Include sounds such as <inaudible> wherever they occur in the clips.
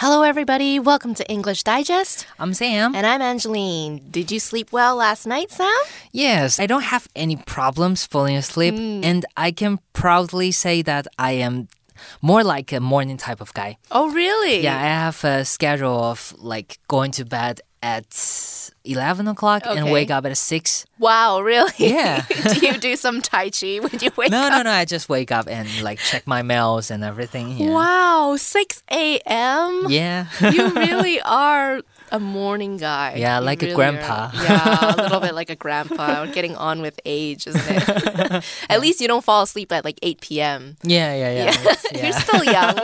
Hello, everybody. Welcome to English Digest. I'm Sam. And I'm Angeline. Did you sleep well last night, Sam? Yes, I don't have any problems falling asleep, hmm. and I can proudly say that I am more like a morning type of guy. Oh, really? Yeah, I have a schedule of like going to bed at 11 o'clock and wake up at 6. Wow, really? <laughs> Yeah. Do you do some Tai Chi when you wake No, up? No, no, no. I just wake up and like check my mails and everything. Yeah. Wow, 6 a.m.? Yeah. You really <laughs> are a morning guy. Yeah, like a grandpa. are. <laughs> Yeah, a little bit like a grandpa. <laughs> Getting on with age, isn't it? <laughs> At least you don't fall asleep at like 8 p.m. yeah, yeah, yeah. It's- You're still young.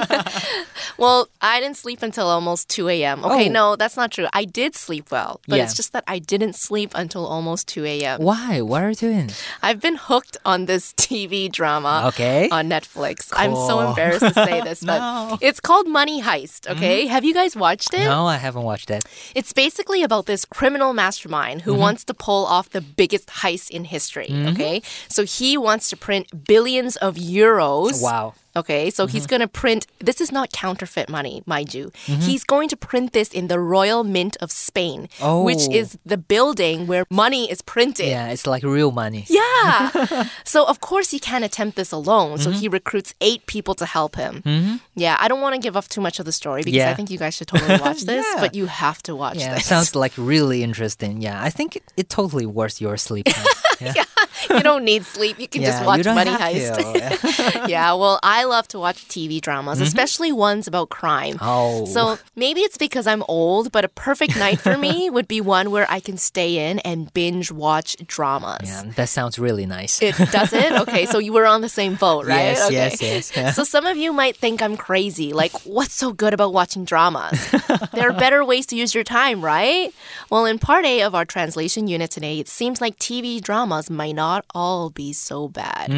well, I didn't sleep until almost 2 a.m. Okay, Oh. no, that's not true. I did sleep well, but Yeah. it's just that I didn't sleep until almost 2 a.m. Why? What are you doing? I've been hooked on this TV drama Okay. on Netflix. I'm so embarrassed to say this, but No. Mm-hmm. it's called Money Heist, okay? Have you guys watched it? No, I haven't watched that. It's basically about this criminal mastermind Mm-hmm. who wants to pull off the biggest heist in history, okay? So he wants to print billions of euros. Wow. Okay, so Mm-hmm. he's going to print, this is not counterfeit money, mind you. He's going to print this in the Royal Mint of Spain, which Oh. is the building where money is printed. Yeah, it's like real money. Yeah. <laughs> so, of course, he can't attempt this alone. So, Mm-hmm. he recruits eight people to help him. Yeah, I don't want to give off too much of the story because I think you guys should totally watch <laughs> this, Yeah. but you have to watch Yeah, this. sounds like really interesting. Yeah, I think it, it totally worth your sleep. <laughs> Yeah, you don't need sleep. You can just watch Money Heist. yeah, well, I love to watch TV dramas, especially ones about crime. Mm-hmm. Oh. So maybe it's because I'm old, but a perfect night for me <laughs> would be one where I can stay in and binge watch dramas. yeah, that sounds really nice. It does it? <laughs> Okay, so you were on the same boat, right? Yes, okay. yes, yes, yeah. <laughs> So some of you might think I'm crazy. Like, what's so good about watching dramas? there are better ways to use your time, right? Well, in part A of our translation unit today, it seems like TV dramas might not all be so bad.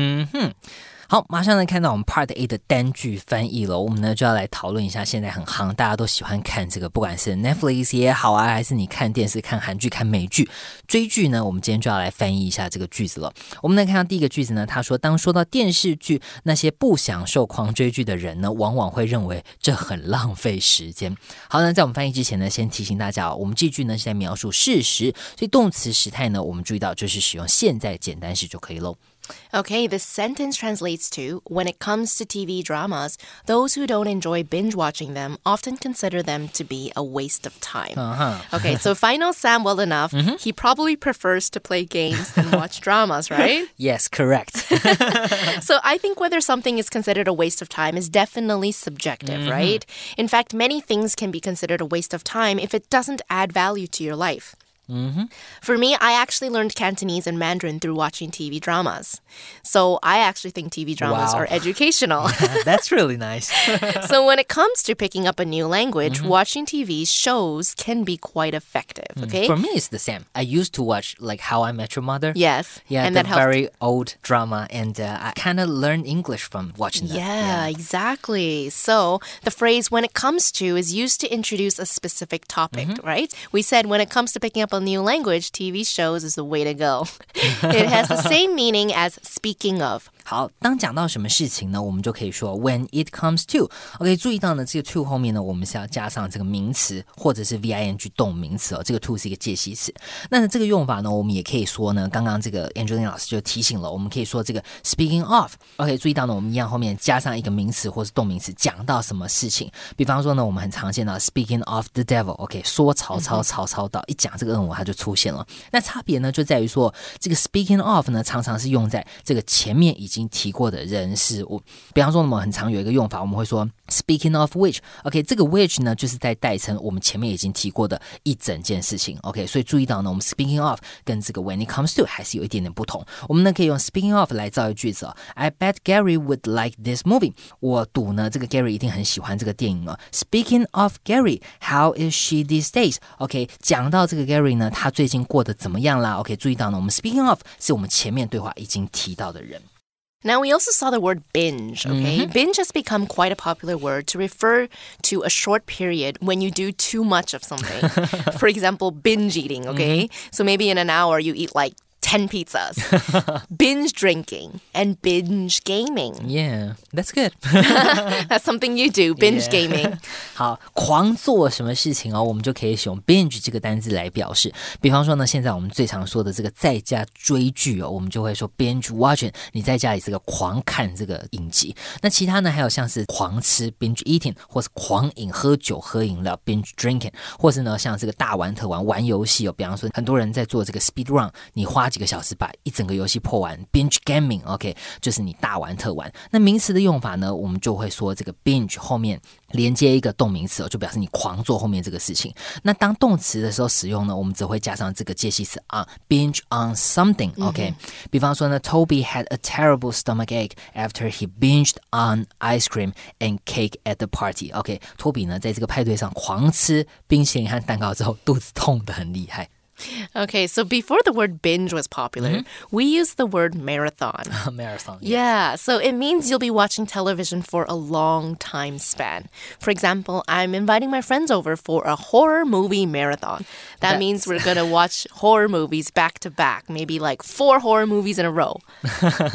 好，马上来看到我们 Part A 的单句翻译了。我们呢就要来讨论一下，现在很夯，大家都喜欢看这个，不管是 Netflix 也好啊，还是你看电视、看韩剧、看美剧、追剧呢，我们今天就要来翻译一下这个句子了。我们来看到第一个句子呢，他说，当说到电视剧，那些不享受狂追剧的人呢，往往会认为这很浪费时间。好，那在我们翻译之前呢，先提醒大家哦，我们这句呢是在描述事实，所以动词时态呢，我们注意到就是使用现在简单时就可以喽。Okay, this sentence translates to When it comes to TV dramas, those who don't enjoy binge watching them often consider them to be a waste of time. Uh-huh. Okay, so if I know Sam well enough, mm-hmm. he probably prefers to play games than watch dramas, right? <laughs> Yes, correct. <laughs> So I think whether something is considered a waste of time is definitely subjective, mm-hmm. right? In fact, many things can be considered a waste of time if it doesn't add value to your life. Mm-hmm. For me, I actually learned Cantonese and Mandarin through watching TV dramas. So I actually think TV dramas Wow. are educational. <laughs> That's really nice. <laughs> so when it comes to picking up a new language, mm-hmm. watching TV shows can be quite effective, mm. okay? For me, it's the same. I used to watch like How I Met Your Mother. yes. Yeah, and the that very old drama, and uh, I kind of learned English from watching that. Yeah, exactly. So the phrase when it comes to is used to introduce a specific topic, mm-hmm. right? We said when it comes to picking up a new language, TV shows is the way to go. <laughs> it has the <laughs> same meaning as speaking of. 好，当讲到什么事情呢，我们就可以说 when it comes to。OK，注意到呢，这个 to 后面呢，我们是要加上这个名词或者是 ving 动名词哦。这个 to 是一个介系词。那这个用法呢，我们也可以说呢，刚刚这个 Angelina 老师就提醒了，我们可以说这个 speaking of。OK，注意到呢，我们一样后面加上一个名词或是动名词，讲到什么事情。比方说呢，我们很常见到 speaking of the devil。OK，说曹操，曹操到，一讲这个恶魔它就出现了。那差别呢，就在于说这个 speaking of 呢，常常是用在这个前面已已经提过的人事物。比方说，我们很常有一个用法，我们会说 speaking of which，OK，、这个 which 呢，就是在代称我们前面已经提过的一整件事情。OK，所以注意到呢，我们 speaking of 跟这个 when it comes to 还是有一点点不同。我们呢可以用 speaking of 来造一个句子。I bet Gary would like this movie。我赌呢，这个 Gary 一定很喜欢这个电影哦。Speaking of Gary，how is she these days？OK，、讲到这个 Gary 呢，他最近过得怎么样啦？OK，注意到呢，我们 speaking of 是我们前面对话已经提到的人。Now, we also saw the word binge, okay? Mm-hmm. Binge has become quite a popular word to refer to a short period when you do too much of something. <laughs> For example, binge eating, okay? Mm-hmm. So maybe in an hour you eat like 10 pizzas, <laughs> binge drinking, and binge gaming. Yeah, that's good. <laughs> That's something you do, binge Yeah. <laughs> gaming. 好，狂做什么事情哦，我们就可以使用 binge 这个单字来表示。比方说呢，现在我们最常说的这个在家追剧哦，我们就会说 binge watching，你在家里这个狂看这个影集。那其他呢，还有像是狂吃 binge eating，或是狂饮喝酒喝饮料 binge drinking，或是呢像这个大玩特玩玩游戏哦，比方说很多人在做这个 speed run，你花 几个小时把一整个游戏破完，binge gaming，OK，、就是你大玩特玩。那名词的用法呢，我们就会说这个 binge 后面连接一个动名词哦，就表示你狂做后面这个事情。那当动词的时候使用呢，我们只会加上这个介系词 on binge on something，OK、比方说呢，Toby had a terrible stomach ache after he binged on ice cream and cake at the party。OK，托比呢在这个派对上狂吃冰淇淋和蛋糕之后，肚子痛的很厉害。Okay, so before the word binge was popular, we used the word marathon. <laughs> Marathon。Yeah, so it means you'll be watching television for a long time span. For example, I'm inviting my friends over for a horror movie marathon. That means we're <laughs> going to watch horror movies back to back, maybe like four horror movies in a row. <laughs>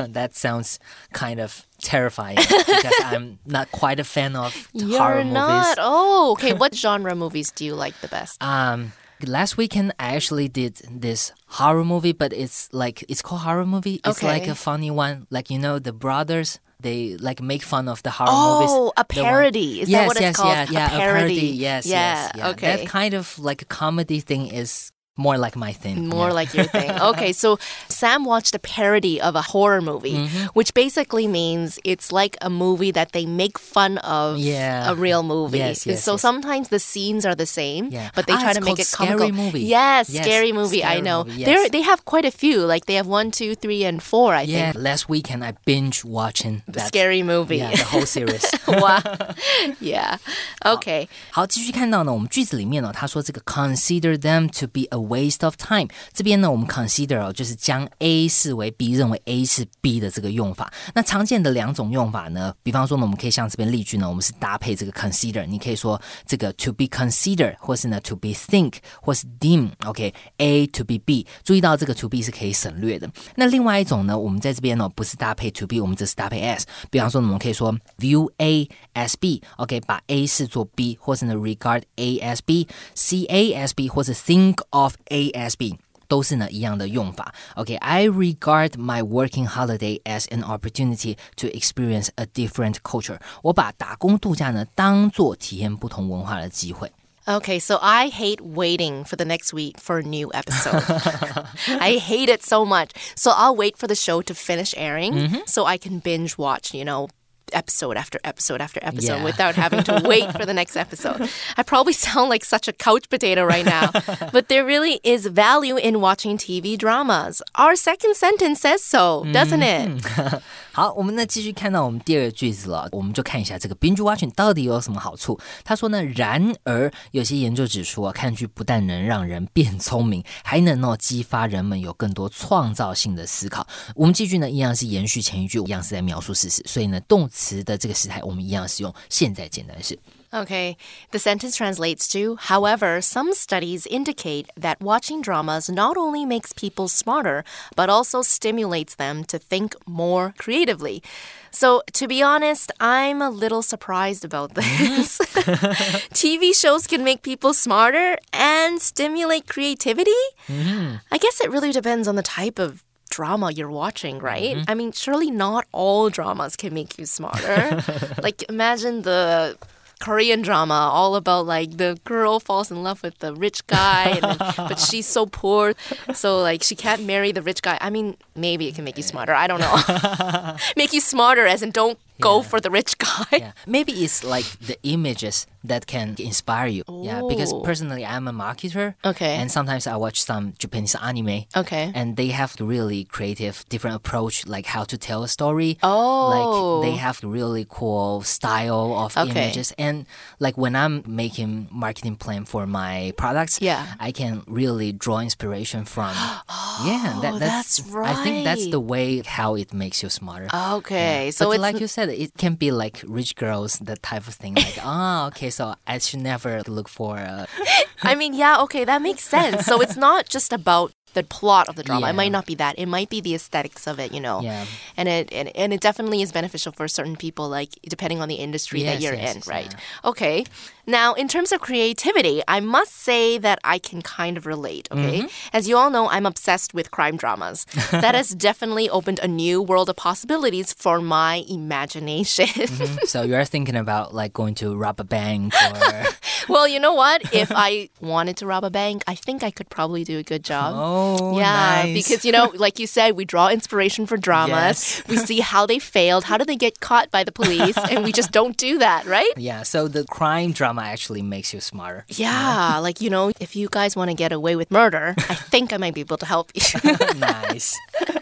that sounds kind of terrifying because I'm not quite a fan of horror movies. You're not. Oh, okay. what genre movies do you like the best? Um, last weekend I actually did this horror movie, but it's like it's called horror movie. It's like a funny one, like you know the brothers. They like make fun of the horror Oh, movies. Oh, a parody. Is that yes, what it's yes, called? Yeah, A yeah, parody. Yes, Yeah, yes, yeah. okay. That kind of like a comedy thing is more like my thing. More yeah. like your thing. <laughs> Okay, so Sam watched a parody of a horror movie, Mm-hmm. which basically means it's like a movie that they make fun of Yeah. a real movie. Yes, yes, so yes. sometimes the scenes are the same, Yeah. but they Ah, try it's to make called it Scary comical. Movie. Yes, Yes, scary movie. I Scary know. Movie, They're, yes. they have quite a few. Like they have one, two, three, and four. I Yeah, think. last weekend I binge watching that Scary movie. Yeah, the whole series. <laughs> wow. <laughs> Yeah. Okay. 好，继续看到呢，我们句子里面呢，他说这个 consider them to be a waste of time。这边呢，我们 consider 哦，就是将 A 视为 B，认为 A 是 B 的这个用法。那常见的两种用法呢，比方说呢，我们可以像这边例句呢，我们是搭配这个 consider，你可以说这个 to be considered，或是呢 to be think，或是 deem。OK，A to be B，注意到这个 to be 是可以省略的。那另外一种呢，我们在这边呢不是搭配 to be，我们只是搭配 as。比方说呢，我们可以说 view A as B，OK，、把 A 视作 B，或是呢 regard A as B，see A as B，或是 think of A as B。都是呢一样的用法。OK，I、regard my working holiday as an opportunity to experience a different culture。我把打工度假呢当做体验不同文化的机会。 Okay, so I hate waiting for the next week for a new episode. <laughs> I hate it so much. So I'll wait for the show to finish airing so I can binge watch, you know, episode after episode after episode Yeah. without having to wait for the next episode. <laughs> I probably sound like such a couch potato right now, but there really is value in watching TV dramas. Our second sentence says so, doesn't it? Mm. <laughs> 好，我们呢继续看到我们第二个句子了，我们就看一下这个 binge watching 到底有什么好处。他说呢，然而有些研究指出啊，看剧不但能让人变聪明，还能哦激发人们有更多创造性的思考。我们继续呢一样是延续前一句，一样是在描述事实，所以呢动词的这个时态我们一样是用现在简单式。Okay, the sentence translates to However, some studies indicate that watching dramas not only makes people smarter, but also stimulates them to think more creatively. So, to be honest, I'm a little surprised about <laughs> this. <laughs> TV shows can make people smarter and stimulate creativity? Mm-hmm. I guess it really depends on the type of drama you're watching, right? Mm-hmm. I mean, surely not all dramas can make you smarter. <laughs> like, imagine the Korean drama all about like the girl falls in love with the rich guy, and then, <laughs> but she's so poor, so like she can't marry the rich guy. I mean, maybe it can make you smarter. I don't know. <laughs> make you smarter, as in don't go for the rich guy. Yeah, maybe it's like the images that can inspire you. Yeah, because personally, I'm a marketer. Okay. And sometimes I watch some Japanese anime. Okay. And they have really creative, different approach, like how to tell a story. Oh. Like they oh. have really cool style of Okay. images. And like when I'm making marketing plan for my products, Yeah. I can really draw inspiration from. <gasps> <gasps> yeah, that, Oh, that's, right. I think that's the way how it makes you smarter. Okay, Yeah. so but it's like you said, it can be like rich girls, that type of thing. Like, oh, <laughs> okay, so I should never look for. A... <laughs> I mean, yeah, okay, that makes sense. So it's not just about the plot of the drama. It might not be that. It might be the aesthetics of it, you know. Yeah. And it and, and it definitely is beneficial for certain people, like depending on the industry that you're yes, in, yes, right? yeah. Okay. Now, in terms of creativity, I must say that I can kind of relate, okay? Mm-hmm. As you all know, I'm obsessed with crime dramas. <laughs> that has definitely opened a new world of possibilities for my imagination. <laughs> so you're thinking about like going to rob a bank or <laughs> well, you know what? If I wanted to rob a bank, I think I could probably do a good job. oh Yeah, nice. because you know, like you said, we draw inspiration for dramas. Yes. we see how they failed, how did they get caught by the police, and we just don't do that, right? yeah, so the crime drama actually makes you smarter. Yeah, like you know, if you guys want to get away with murder, I think <laughs> I might be able to help you. <laughs> nice.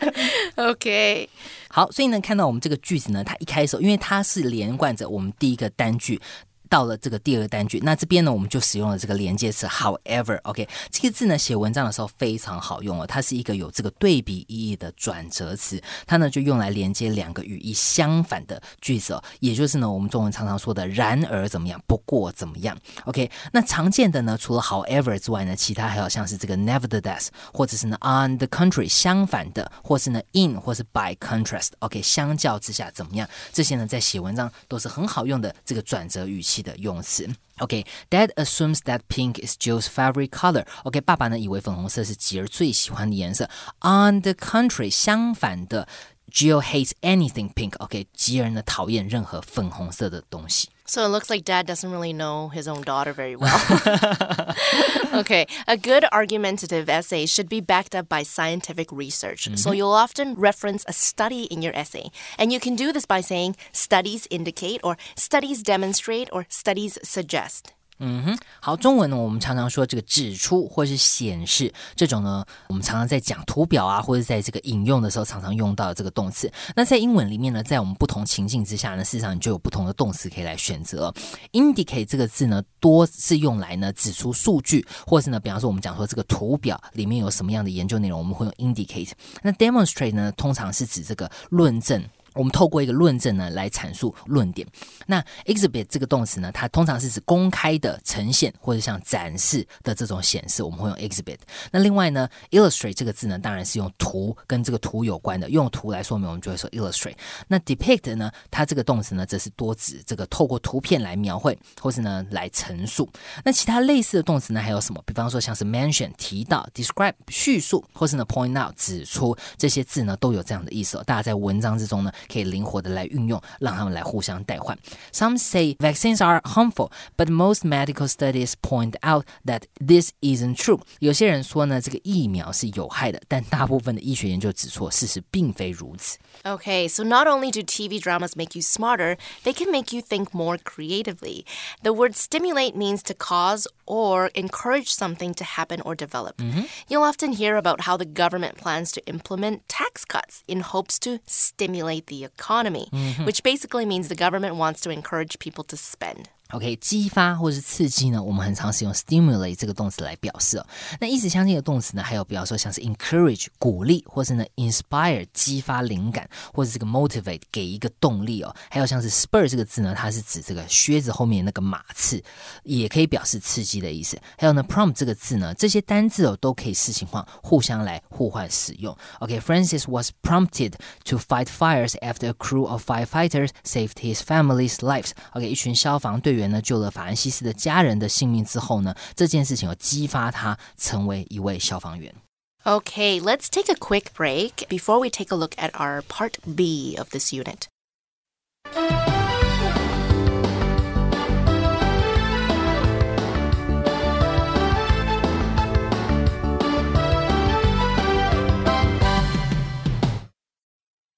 <laughs> okay. 好，所以呢，看到我们这个句子呢，它一开始，因为它是连贯着我们第一个单句。 到了这个第二个单句，那这边呢，我们就使用了这个连接词 however，OK，、这个字呢写文章的时候非常好用哦，它是一个有这个对比意义的转折词，它呢就用来连接两个语义相反的句子哦，也就是呢我们中文常常说的然而怎么样，不过怎么样，OK，那常见的呢除了 however 之外呢，其他还有像是这个 nevertheless，或者是呢 on the country 相反的，或是呢 in 或是 by contrast，OK，、相较之下怎么样，这些呢在写文章都是很好用的这个转折语气系的用词。OK，Dad、okay, assumes that pink is Jill's favorite color。OK，爸爸呢以为粉红色是吉儿最喜欢的颜色。On the contrary，相反的。Jill hates anything pink. OK，吉尔呢讨厌任何粉红色的东西。So it looks like dad doesn't really know his own daughter very <laughs> well. <laughs> okay, a good argumentative essay should be backed up by scientific research. So mm-hmm. you'll often reference a study in your essay. And you can do this by saying studies indicate, or studies demonstrate, or studies suggest. 嗯哼好，中文呢，我们常常说这个指出或是显示这种呢，我们常常在讲图表啊，或者在这个引用的时候，常常用到这个动词。那在英文里面呢，在我们不同情境之下呢，事实上你就有不同的动词可以来选择。indicate 这个字呢，多是用来呢指出数据，或是呢，比方说我们讲说这个图表里面有什么样的研究内容，我们会用 indicate。那 demonstrate 呢，通常是指这个论证。我们透过一个论证呢来阐述论点。那 exhibit 这个动词呢，它通常是指公开的呈现或者像展示的这种显示，我们会用 exhibit。那另外呢，illustrate 这个字呢，当然是用图跟这个图有关的，用图来说明，我们就会说 illustrate。那 depict 呢，它这个动词呢，则是多指这个透过图片来描绘，或是呢来陈述。那其他类似的动词呢，还有什么？比方说像是 mention 提到，describe 叙述，或是呢 point out 指出，这些字呢都有这样的意思哦。大家在文章之中呢，可以灵活的来运用，让他们来互相代换。Some say vaccines are harmful, but most medical studies point out that this isn't true。有些人说呢，这个疫苗是有害的，但大部分的医学研究指出，事实并非如此。 Okay, so not only do TV dramas make you smarter, they can make you think more creatively. The word stimulate means to cause or encourage something to happen or develop. You'll often hear about how the government plans to implement tax cuts in hopes to stimulate the economy, mm-hmm. which basically means the government wants to encourage people to spend. OK，激发或是刺激呢，我们很常使用 stimulate 这个动词来表示哦。那意思相近的动词呢，还有比方说像是 encourage 鼓励，或是呢 inspire 激发灵感，或是这个 motivate 给一个动力哦。还有像是 spur 这个字呢，它是指这个靴子后面那个马刺，也可以表示刺激的意思。还有呢 prompt 这个字呢，这些单字哦都可以视情况互相来互换使用。OK，Francis、was prompted to fight fires after a crew of firefighters saved his family's lives。OK，一群消防队呢救了法兰西斯的家人的性命之后呢，这件事情有激发他成为一位消防员。 Okay, let's take a quick break before we take a look at our part B of this unit.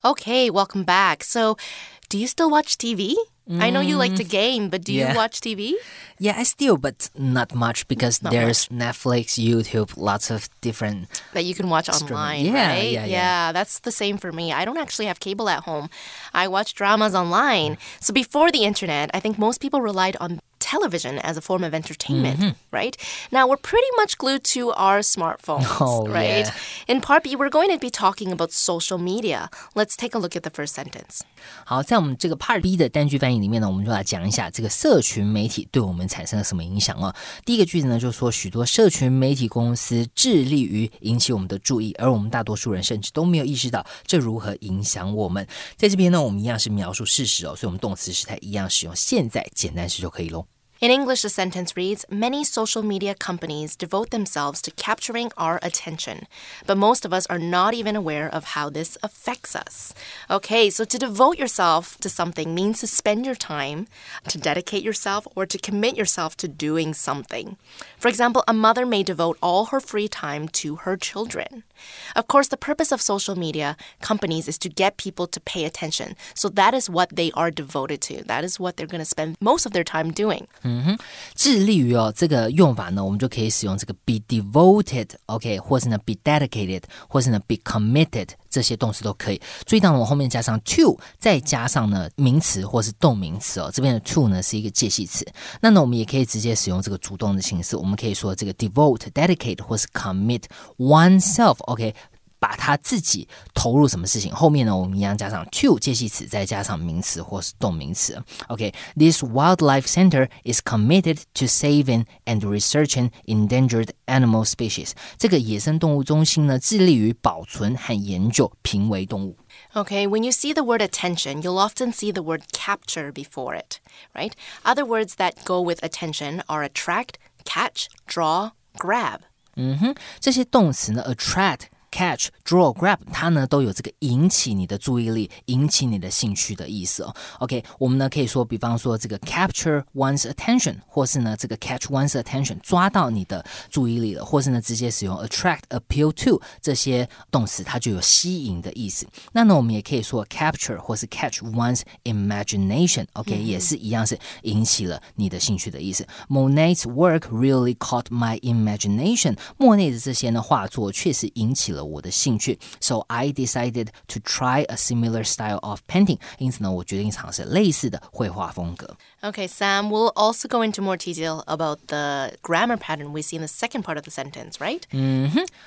Okay, welcome back. So, do you still watch TV? I know you like to mm. game, but do yeah. you watch TV? Yeah, I still, but not much because Not there's Netflix, YouTube, lots of different. that you can watch online, Yeah, right? yeah, yeah. that's the same for me. I don't actually have cable at home. I watch dramas online. So before the internet, I think most people relied on television as a form of entertainment, right? Now we're pretty much glued to our smartphones, <laughs> Oh, right? yeah. In part B, we're going to be talking about social media. Let's take a look at the first sentence. 好，在我们这个 Part B 的单句翻译里面呢，我们就来讲一下这个社群媒体对我们产生了什么影响哦。第一个句子呢，就是说许多社群媒体公司致力于引起我们的注意，而我们大多数人甚至都没有意识到这如何影响我们。在这边呢，我们一样是描述事实哦，所以我们动词时态一样使用现在简单时就可以喽。 in English, the sentence reads Many social media companies devote themselves to capturing our attention, but most of us are not even aware of how this affects us. Okay, so to devote yourself to something means to spend your time, to dedicate yourself, or to commit yourself to doing something. For example, a mother may devote all her free time to her children. Of course, the purpose of social media companies is to get people to pay attention. So that is what they are devoted to. That is what they're going to spend most of their time doing. 嗯哼致力于哦这个用法呢，我们就可以使用这个 be devoted，OK，、或是呢 be dedicated，或是呢 be committed，这些动词都可以。注意到呢，我后面加上 to，再加上呢名词或是动名词哦。这边的 to 呢是一个介系词，那呢我们也可以直接使用这个主动的形式，我们可以说这个 devote、dedicate 或是 commit oneself，OK、把他自己投入什么事情，后面呢，我们一样加上 to 介系词，再加上名词或是动名词。OK，this、wildlife center is committed to saving and researching endangered animal species。这个野生动物中心呢，致力于保存和研究濒危动物。 Okay, when you see the word attention, you'll often see the word capture before it, right? Other words that go with attention are attract, catch, draw, grab. 嗯哼，这些动词呢，attract。 Catch, draw, grab，它呢都有这个引起你的注意力、引起你的兴趣的意思哦。OK，我们呢可以说，比方说这个 capture one's attention，或是呢这个 catch one's attention，抓到你的注意力了，或是呢直接使用 attract、appeal to 这些动词，它就有吸引的意思。那呢我们也可以说 capture 或是 catch one's imagination，OK，、也是一样是引起了你的兴趣的意思。Monet's work really caught my imagination。莫内的这些呢画作确实引起了我的兴趣，so I decided to try a similar style of painting。因此呢，我决定尝试类似的绘画风格。 Okay, Sam, we'll also go into more detail about the grammar pattern we see in the second part of the sentence, right?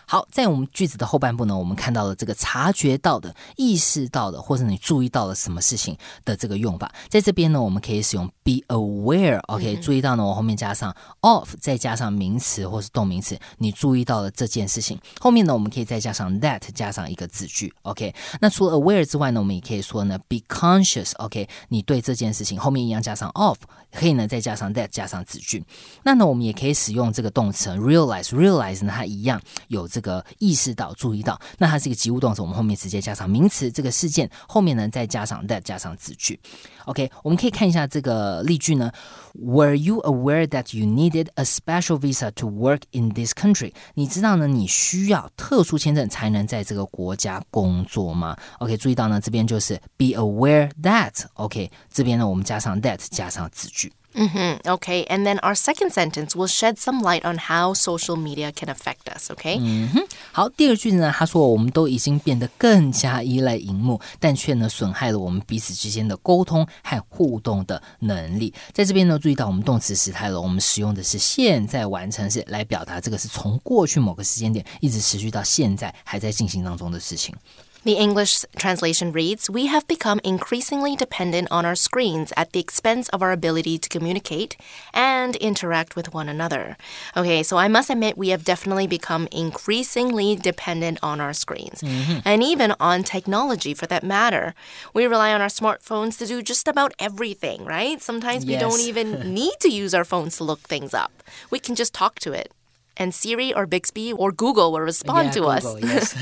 好，在我们句子的后半部呢，我们看到了这个察觉到的、意识到的，或者你注意到了什么事情的这个用法。在这边呢，我们可以使用 be aware。OK，、注意到呢，我后面加上 of，再加上名词或是动名词，你注意到了这件事情。后面呢，我们可以再 加上 that，加上一个子句。OK，那除了 aware 之外呢，我们也可以说呢 be conscious。OK，你对这件事情后面一样加上 of，可以呢再加上 that，加上子句。那呢，我们也可以使用这个动词 realize。realize 呢，它一样有这个意识到、注意到。那它是一个及物动词，我们后面直接加上名词这个事件，后面呢再加上 that，加上子句。OK，我们可以看一下这个例句呢。Were you aware that you needed a special visa to work in this country？你知道呢，你需要特殊签证才能在这个国家工作吗？OK，注意到呢，这边就是 be aware that。OK，这边呢我们加上 that，加上子句。hmm Okay, and then our second sentence will shed some light on how social media can affect us, okay? 好，第二句呢，他说我们都已经变得更加依赖荧幕，但却呢损害了我们彼此之间的沟通和互动的能力。在这边呢，注意到我们动词时态了，我们使用的是现在完成式来表达这个是从过去某个时间点一直持续到现在还在进行当中的事情。 The English translation reads We have become increasingly dependent on our screens at the expense of our ability to communicate and interact with one another. Okay, so I must admit, we have definitely become increasingly dependent on our screens mm-hmm. and even on technology for that matter. We rely on our smartphones to do just about everything, right? Sometimes we don't even <laughs> need to use our phones to look things up, we can just talk to it And Siri or Bixby or Google will respond to us. Google, yes.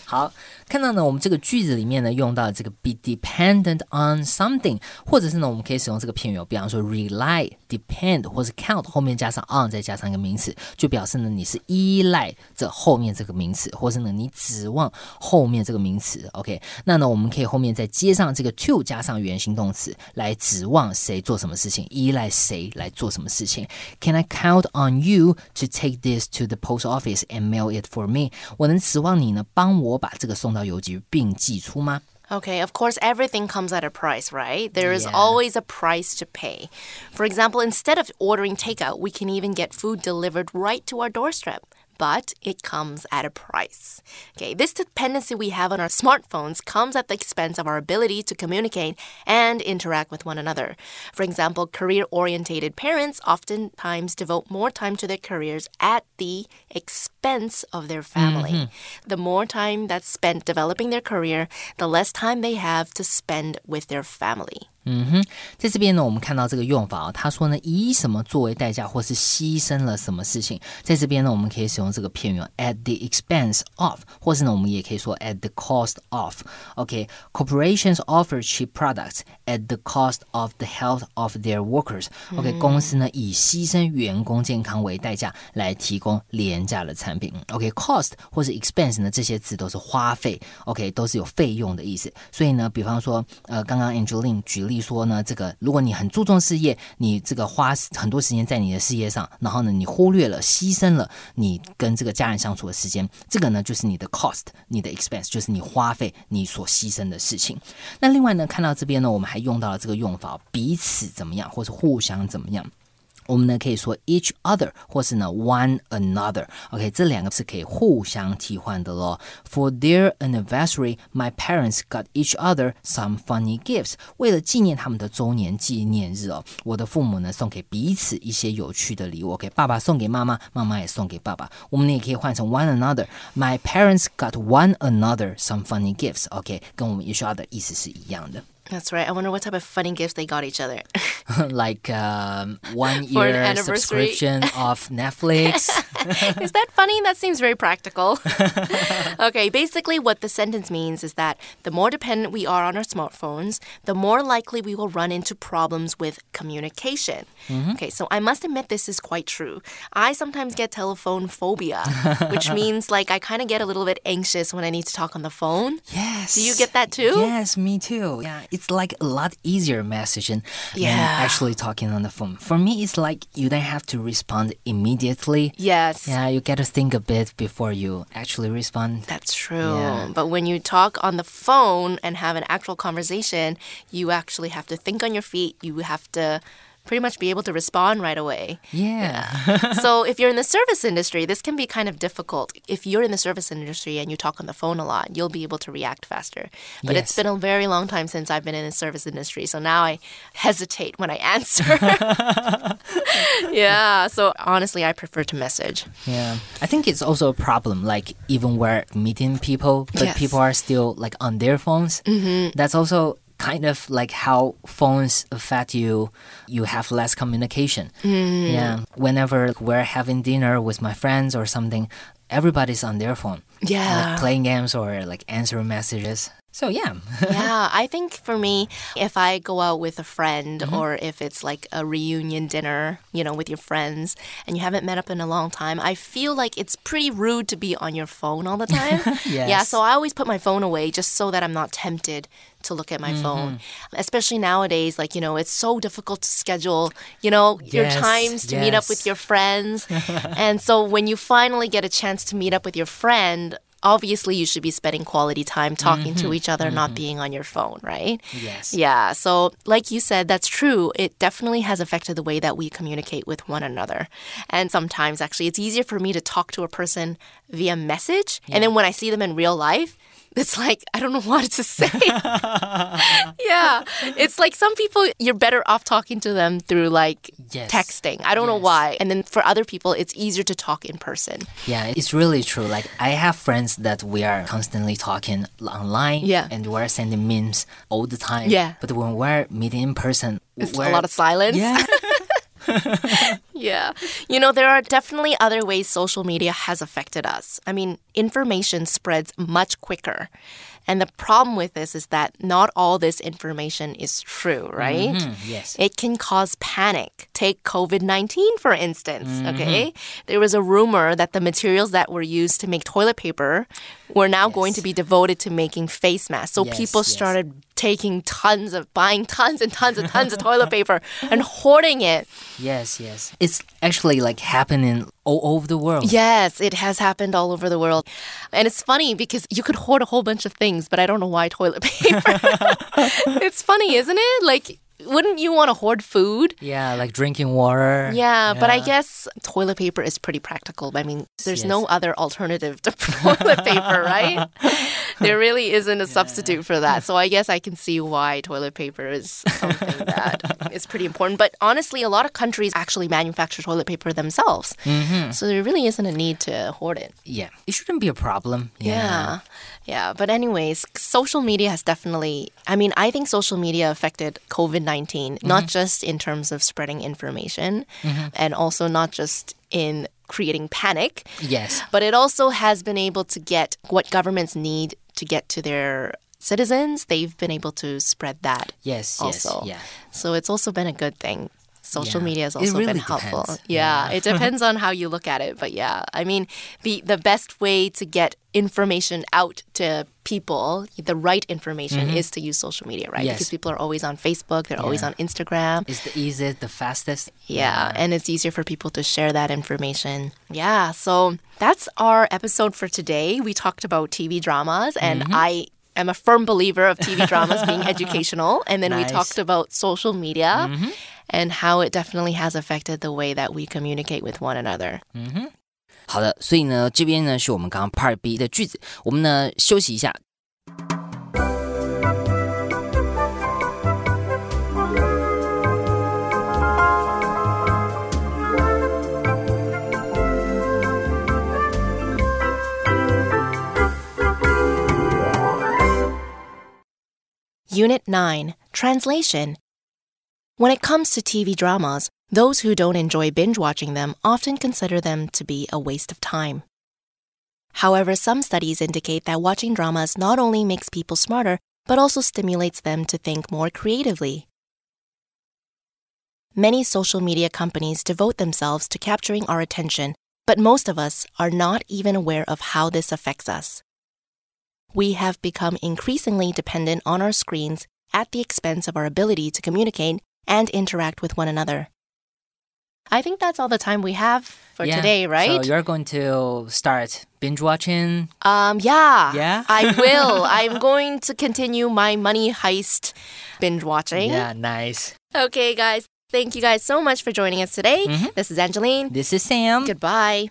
<laughs> 好，看到呢，我们这个句子里面呢用到这个 be dependent on something，或者是呢我们可以使用这个片语，比方说 rely、depend 或是 count 后面加上 on 再加上一个名词，就表示呢你是依赖着后面这个名词，或是呢你指望后面这个名词。OK，那呢我们可以后面再接上这个 to 加上原形动词来指望谁做什么事情，依赖谁来做什么事情。Can I count on you to take this to the post office and mail it for me？我能指望你呢帮我把这个送到邮局并寄出吗？ Okay, of course, everything comes at a price, right? There is Yeah. always a price to pay. For example, instead of ordering takeout, we can even get food delivered right to our doorstep. But it comes at a price. Okay, this dependency we have on our smartphones comes at the expense of our ability to communicate and interact with one another. For example, career orientated parents oftentimes devote more time to their careers at the expense of their family. Mm-hmm. The more time that's spent developing their career, the less time they have to spend with their family. 嗯哼，在这边呢，我们看到这个用法哦，他说呢，以什么作为代价，或是牺牲了什么事情，在这边呢，我们可以使用这个片语 at the expense of，或是呢，我们也可以说 at the cost of。OK，corporations、offer cheap products at the cost of the health of their workers。OK，公司呢以牺牲员工健康为代价来提供廉价的产品。OK，cost、或是 expense 呢，这些字都是花费，OK，都是有费用的意思。所以呢，比方说，呃，刚刚 Angeline 举例说呢，这个如果你很注重事业，你这个花很多时间在你的事业上，然后呢，你忽略了、牺牲了你跟这个家人相处的时间，这个呢就是你的 cost，你的 expense，就是你花费你所牺牲的事情。那另外呢，看到这边呢，我们还用到了这个用法，彼此怎么样，或是互相怎么样。我们呢可以说 each other，或是呢 one another。OK，这两个是可以互相替换的咯。For their anniversary, my parents got each other some funny gifts。为了纪念他们的周年纪念日哦，我的父母呢送给彼此一些有趣的礼物。OK，爸爸送给妈妈，妈妈也送给爸爸。我们呢也可以换成 one another。My parents got one another some funny gifts。OK，跟我们 each other 意思是一样的。 That's right. I wonder what type of funny gifts they got each other. <laughs> like um, one <laughs> year subscription of <laughs> Netflix. Is that funny? That seems very practical. okay, basically, what the sentence means is that the more dependent we are on our smartphones, the more likely we will run into problems with communication. Okay, so I must admit this is quite true. I sometimes get telephone phobia, which means like I kind of get a little bit anxious when I need to talk on the phone. yes. Do you get that too? Yes, me too. Yeah, it's like a lot easier messaging than Yeah. actually talking on the phone. For me, it's like you don't have to respond immediately. Yes. Yeah, you get to think a bit before you actually respond. That's true. Yeah. But when you talk on the phone and have an actual conversation, you actually have to think on your feet. You have to pretty much be able to respond right away. Yeah. so <laughs> if you're in the service industry, this can be kind of difficult. If you're in the service industry and you talk on the phone a lot, you'll be able to react faster. But it's been a very long time since I've been in the service industry, so now I hesitate when I <laughs> answer. <laughs> yeah, so honestly, I prefer to message. Yeah, I think it's also a problem. Like even we're meeting people, but Yes. people are still like on their phones. Mm-hmm. That's also kind of like how phones affect you. You have less communication. Mm-hmm. Yeah, whenever we're having dinner with my friends or something, everybody's on their phone. Yeah. like playing games or like answering messages. So yeah, <laughs> yeah, I think for me, if I go out with a friend Mm-hmm. or if it's like a reunion dinner, you know, with your friends and you haven't met up in a long time, I feel like it's pretty rude to be on your phone all the time. <laughs> Yeah, Yes. so I always put my phone away just so that I'm not tempted to look at my phone. Mm-hmm. Especially nowadays, like, you know, it's so difficult to schedule, you know, your times to meet up with your friends. <laughs> and so when you finally get a chance to meet up with your friend, obviously you should be spending quality time talking to mm-hmm. each other, not mm-hmm. being on your phone, right? Yes. Yeah. So, like you said, that's true. It definitely has affected the way that we communicate with one another. And sometimes, actually, it's easier for me to talk to a person via message. And then when I see them in real life, it's like, I don't know what to say. <laughs> yeah. It's like some people, you're better off talking to them through like Yes. texting. I don't know why. And then for other people, it's easier to talk in person. Yeah, it's really true. Like I have friends that we are constantly talking online, Yeah. and we're sending memes all the time. Yeah. but when we're meeting in person, It's a lot of silence. yeah, <laughs> <laughs> Yeah. You know, there are definitely other ways social media has affected us. I mean, information spreads much quicker. And the problem with this is that not all this information is true, right? Mm-hmm, yes. It can cause panic. Take COVID 19, for instance. Mm-hmm. Okay. There was a rumor that the materials that were used to make toilet paper were now going to be devoted to making face masks. So Yes, people yes. started taking tons of, buying tons and tons and tons of toilet paper and hoarding it. Yes, yes. It's actually like happening all over the world. Yes, it has happened all over the world. And it's funny because you could hoard a whole bunch of things, but I don't know why toilet <laughs> paper. <laughs> it's funny, isn't it? Like, wouldn't you want to hoard food? Yeah, like drinking water. Yeah, but I guess toilet paper is pretty practical. I mean, there's Yes. no other alternative to <laughs> toilet paper, right? <laughs> there really isn't a substitute for that. So I guess I can see why toilet paper is something <laughs> that is pretty important. But honestly, a lot of countries actually manufacture toilet paper themselves. Mm-hmm. So there really isn't a need to hoard it. Yeah, it shouldn't be a problem. Yeah. Yeah. But, anyways, social media has definitely, I mean, I think social media affected COVID 19, not mm-hmm. just in terms of spreading information mm-hmm. and also not just in creating panic, Yes. but it also has been able to get what governments need to get to their citizens. They've been able to spread that Yes. Yes. also. Yeah. So it's also been a good thing. Social Yeah. media has also really been helpful. depends. Yeah, it depends on how you look at it. But yeah, I mean, the the best way to get information out to people, the right information, is to use social media, right? Mm-hmm. Yes. Because people are always on Facebook, they're always on Instagram. It's the easiest, the fastest. Yeah, and it's easier for people to share that information. Yeah, so that's our episode for today. We talked about TV dramas, and Mm-hmm. I am a firm believer of TV dramas being <laughs> educational. And then we Nice. Mm-hmm. talked about social media and how it definitely has affected the way that we communicate with one another. 好的，所以呢，这边呢是我们刚刚 Part B 的句子，我们呢休息一下。 Unit 9 Translation When it comes to TV dramas, those who don't enjoy binge watching them often consider them to be a waste of time. However, some studies indicate that watching dramas not only makes people smarter, but also stimulates them to think more creatively. Many social media companies devote themselves to capturing our attention, but most of us are not even aware of how this affects us we have become increasingly dependent on our screens at the expense of our ability to communicate and interact with one another. I think that's all the time we have for Yeah. today, right? So you're going to start binge watching. um, yeah. Yeah? I will. <laughs> I'm going to continue my money heist binge watching. Yeah, nice. Okay, guys. Thank you guys so much for joining us today. This is Angeline. This is Sam. Goodbye.